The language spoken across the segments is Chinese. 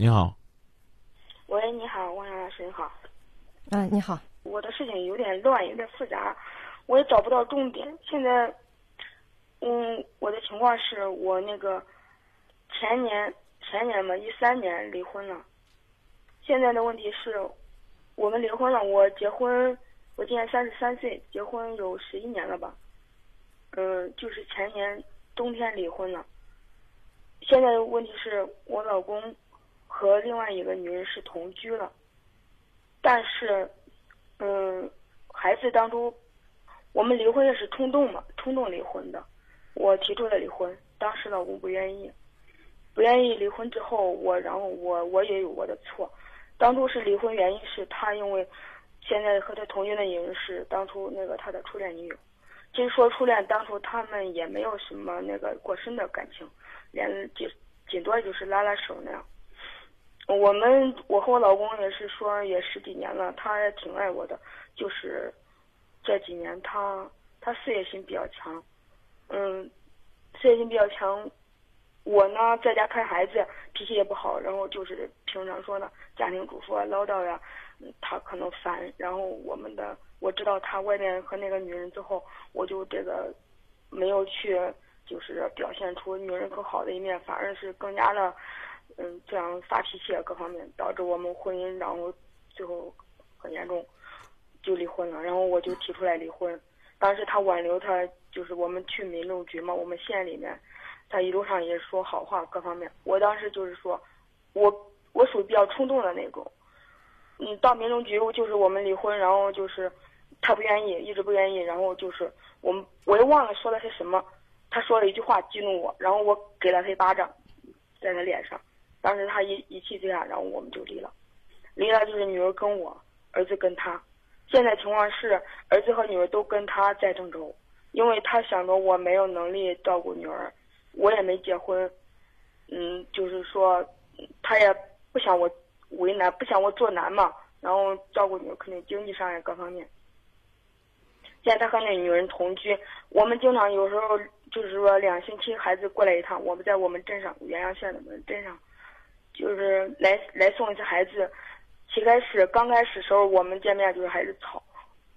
你好，喂，你好，王老师，你好。嗯，你好。我的事情有点乱，有点复杂，我也找不到重点。现在，嗯，我的情况是我那个前年前年嘛，一三年离婚了。现在的问题是，我们离婚了。我结婚，我今年三十三岁，结婚有十一年了吧？嗯，就是前年冬天离婚了。现在的问题是我老公和另外一个女人是同居了，但是。嗯，孩子当初我们离婚也是冲动嘛，冲动离婚的。我提出了离婚，当时老公不愿意，不愿意离婚之后，我然后我我也有我的错。当初是离婚原因是他因为现在和他同居的女人是当初那个他的初恋女友。其实说初恋，当初他们也没有什么那个过深的感情，连顶顶多就是拉拉手那样。我们我和我老公也是说也十几年了，他也挺爱我的，就是这几年他他事业心比较强，嗯，事业心比较强，我呢在家看孩子，脾气也不好，然后就是平常说的家庭主妇啊唠叨呀，他可能烦，然后我们的我知道他外面和那个女人之后，我就这个没有去就是表现出女人更好的一面，反而是更加的。嗯，这样发脾气啊，各方面导致我们婚姻，然后最后很严重，就离婚了。然后我就提出来离婚。当时他挽留他，就是我们去民政局嘛，我们县里面，他一路上也说好话，各方面。我当时就是说，我我属于比较冲动的那种。嗯，到民政局就是我们离婚，然后就是他不愿意，一直不愿意。然后就是我们我也忘了说的是什么，他说了一句话激怒我，然后我给了他一巴掌，在他脸上。当时他一一气之下，然后我们就离了，离了就是女儿跟我，儿子跟他。现在情况是，儿子和女儿都跟他在郑州，因为他想着我没有能力照顾女儿，我也没结婚，嗯，就是说，他也不想我为难，不想我做难嘛，然后照顾女儿肯定经济上也各方面。现在他和那女人同居，我们经常有时候就是说两星期孩子过来一趟，我们在我们镇上原阳县的我们镇上。就是来来送一次孩子，起开始刚开始时候我们见面就是还是吵，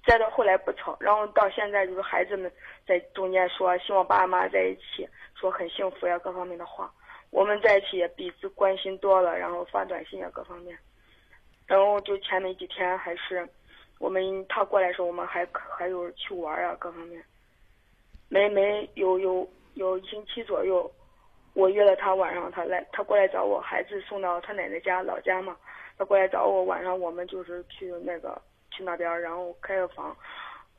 再到后来不吵，然后到现在就是孩子们在中间说希望爸爸妈妈在一起，说很幸福呀各方面的话，我们在一起也彼此关心多了，然后发短信呀各方面，然后就前没几天还是我们他过来的时候我们还还有去玩啊各方面，没没有有有一星期左右。我约了他晚上，他来，他过来找我，孩子送到他奶奶家老家嘛。他过来找我，晚上我们就是去那个去那边，然后开个房，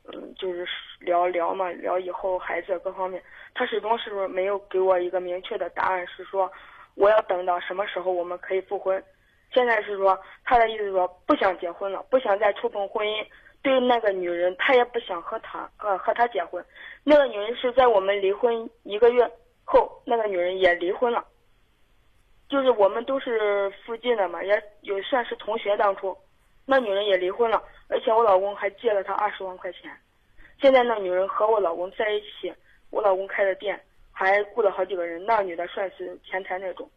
嗯，就是聊聊嘛，聊以后孩子各方面。他始终是没有给我一个明确的答案，是说我要等到什么时候我们可以复婚。现在是说他的意思说不想结婚了，不想再触碰婚姻。对那个女人，他也不想和他呃和他结婚。那个女人是在我们离婚一个月。后那个女人也离婚了，就是我们都是附近的嘛，也有算是同学。当初那女人也离婚了，而且我老公还借了她二十万块钱。现在那女人和我老公在一起，我老公开的店，还雇了好几个人。那女的算是前台那种。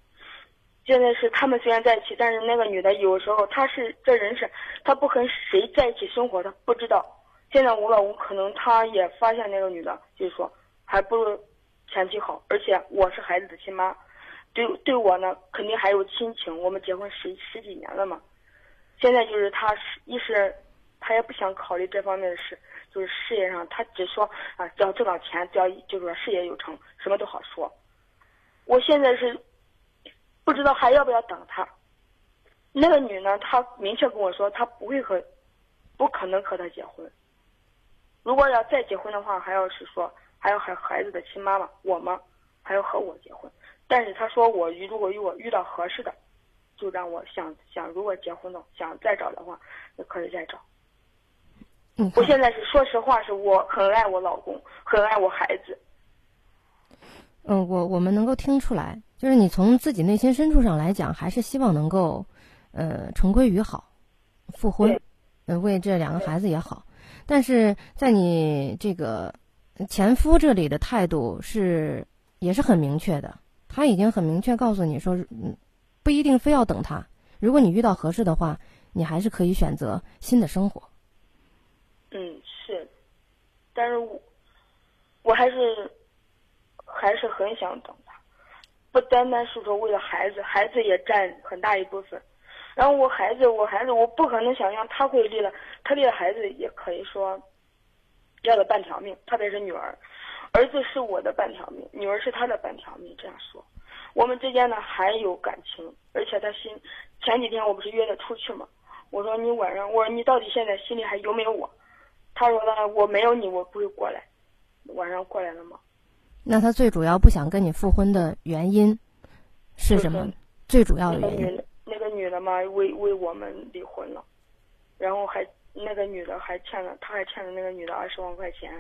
现在是他们虽然在一起，但是那个女的有时候她是这人是，她不和谁在一起生活，她不知道。现在我老公可能他也发现那个女的，就是说还不如。前妻好，而且我是孩子的亲妈，对对我呢肯定还有亲情。我们结婚十十几年了嘛，现在就是他是一是，他也不想考虑这方面的事，就是事业上他只说啊，只要挣到钱，只要就是说事业有成，什么都好说。我现在是不知道还要不要等他。那个女呢，她明确跟我说，她不会和，不可能和他结婚。如果要再结婚的话，还要是说。还有孩孩子的亲妈妈，我吗？还要和我结婚，但是他说我如果与我遇到合适的，就让我想想如果结婚了想再找的话，也可以再找。我现在是说实话，是我很爱我老公，很爱我孩子。嗯，我我们能够听出来，就是你从自己内心深处上来讲，还是希望能够，呃，重归于好，复婚，呃，为这两个孩子也好。但是在你这个。前夫这里的态度是也是很明确的，他已经很明确告诉你说，嗯，不一定非要等他。如果你遇到合适的话，你还是可以选择新的生活。嗯，是，但是我我还是还是很想等他，不单单是说为了孩子，孩子也占很大一部分。然后我孩子，我孩子，我不可能想象他会离了，他离了孩子也可以说要了半条命，特别是女儿，儿子是我的半条命，女儿是他的半条命。这样说，我们之间呢还有感情，而且他心前几天我不是约他出去吗？我说你晚上，我说你到底现在心里还有没有我？他说呢，我没有你，我不会过来。晚上过来了吗？那他最主要不想跟你复婚的原因是什么？最主要的原因。那个女的嘛，为为我们离婚了，然后还那个女的还欠了，他还欠了那个女的二十万块钱。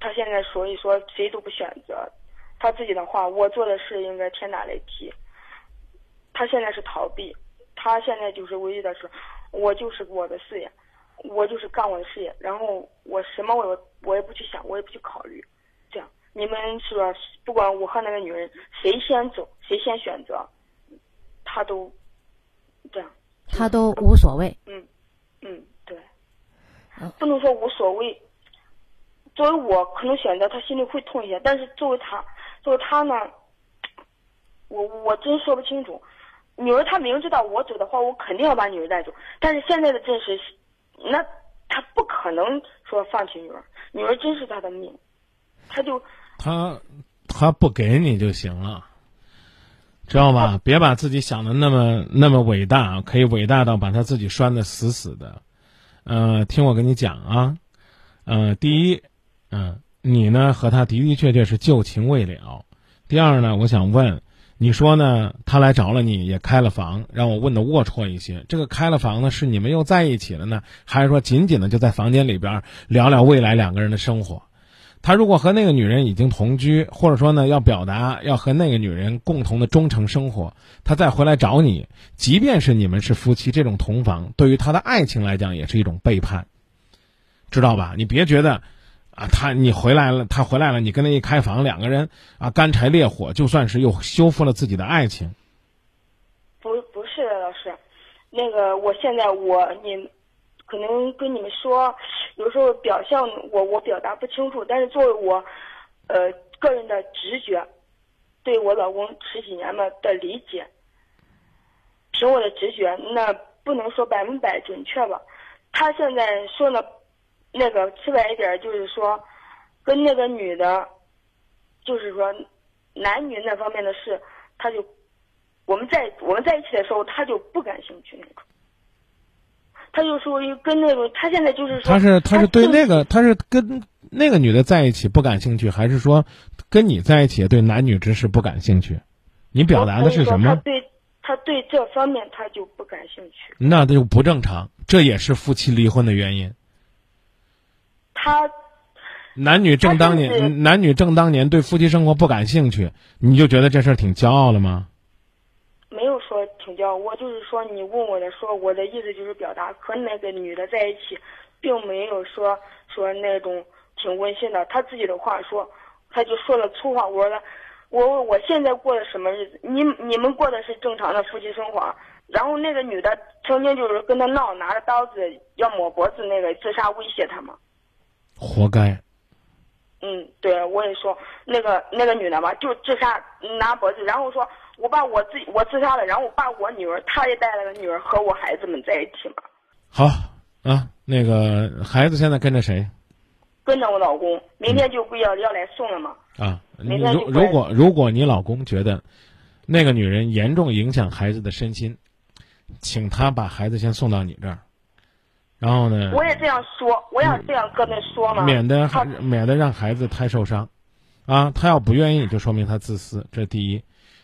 他现在所以说谁都不选择，他自己的话，我做的事应该天打雷劈。他现在是逃避，他现在就是唯一的是，我就是我的事业，我就是干我的事业，然后我什么我我也不去想，我也不去考虑，这样你们说不管我和那个女人谁先走，谁先选择。他都这样，他都无所谓。嗯嗯，对，不能说无所谓。作为我，可能选择他心里会痛一些，但是作为他，作为他呢，我我真说不清楚。女儿，他明知道我走的话，我肯定要把女儿带走。但是现在的真实，那他不可能说放弃女儿，女儿真是他的命，他就他他不给你就行了。知道吧？别把自己想的那么那么伟大，可以伟大到把他自己拴得死死的。呃，听我跟你讲啊，呃，第一，嗯，你呢和他的的确确是旧情未了。第二呢，我想问，你说呢？他来找了你，也开了房，让我问的龌龊一些。这个开了房呢，是你们又在一起了呢，还是说仅仅的就在房间里边聊聊未来两个人的生活？他如果和那个女人已经同居，或者说呢要表达要和那个女人共同的忠诚生活，他再回来找你，即便是你们是夫妻，这种同房对于他的爱情来讲也是一种背叛，知道吧？你别觉得，啊，他你回来了，他回来了，你跟他一开房，两个人啊干柴烈火，就算是又修复了自己的爱情。不，不是，老师，那个我现在我你。可能跟你们说，有时候表象我我表达不清楚，但是作为我，呃个人的直觉，对我老公十几年嘛的理解，凭我的直觉，那不能说百分百准确吧。他现在说的，那个直白一点就是说，跟那个女的，就是说男女那方面的事，他就我们在我们在一起的时候，他就不感兴趣那种。他就属于跟那个，他现在就是说，他是他是对那个，他是跟那个女的在一起不感兴趣，还是说跟你在一起对男女之事不感兴趣？你表达的是什么？他对他对这方面他就不感兴趣。那就不正常，这也是夫妻离婚的原因。他男女正当年，男女正当年对夫妻生活不感兴趣，你就觉得这事儿挺骄傲了吗？请教，我就是说你问我的，说我的意思就是表达和那个女的在一起，并没有说说那种挺温馨的。他自己的话说，他就说了粗话。我说我我现在过的什么日子？你你们过的是正常的夫妻生活。然后那个女的曾经就是跟他闹，拿着刀子要抹脖子，那个自杀威胁他嘛。活该。嗯，对，我也说那个那个女的嘛，就自杀拿脖子，然后说。我把我自己我自杀了，然后我把我女儿，她也带了个女儿和我孩子们在一起嘛。好啊，那个孩子现在跟着谁？跟着我老公，明天就不要要来送了嘛。啊，如如果如果你老公觉得那个女人严重影响孩子的身心，请他把孩子先送到你这儿，然后呢？我也这样说，我也这样跟他说嘛。免得免得让孩子太受伤，啊，他要不愿意，就说明他自私，这第一。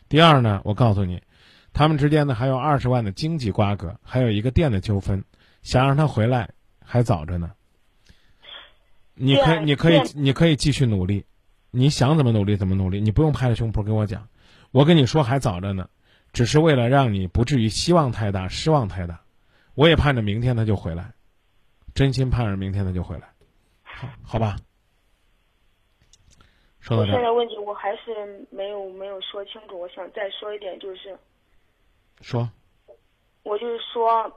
第二呢，我告诉你，他们之间呢还有二十万的经济瓜葛，还有一个店的纠纷，想让他回来还早着呢。你可以，你可以，你可以继续努力，你想怎么努力怎么努力，你不用拍着胸脯跟我讲。我跟你说还早着呢，只是为了让你不至于希望太大、失望太大。我也盼着明天他就回来，真心盼着明天他就回来，好，好吧。我现在问题我还是没有没有说清楚，我想再说一点，就是，说，我就是说，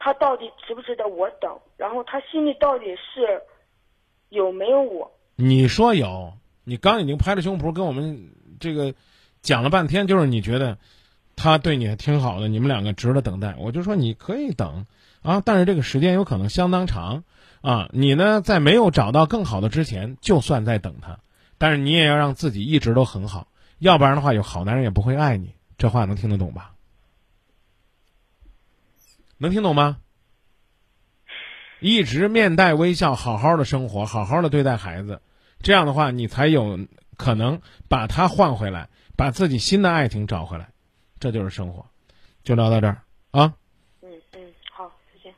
他到底值不值得我等？然后他心里到底是有没有我？你说有，你刚已经拍着胸脯跟我们这个讲了半天，就是你觉得他对你还挺好的，你们两个值得等待。我就说你可以等啊，但是这个时间有可能相当长啊。你呢，在没有找到更好的之前，就算在等他，但是你也要让自己一直都很好，要不然的话，有好男人也不会爱你。这话能听得懂吧？能听懂吗？一直面带微笑，好好的生活，好好的对待孩子，这样的话，你才有可能把他换回来，把自己新的爱情找回来，这就是生活。就聊到这儿啊。嗯嗯，好，再见。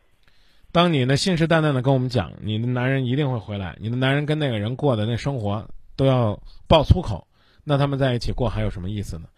当你呢信誓旦旦的跟我们讲，你的男人一定会回来，你的男人跟那个人过的那生活都要爆粗口，那他们在一起过还有什么意思呢？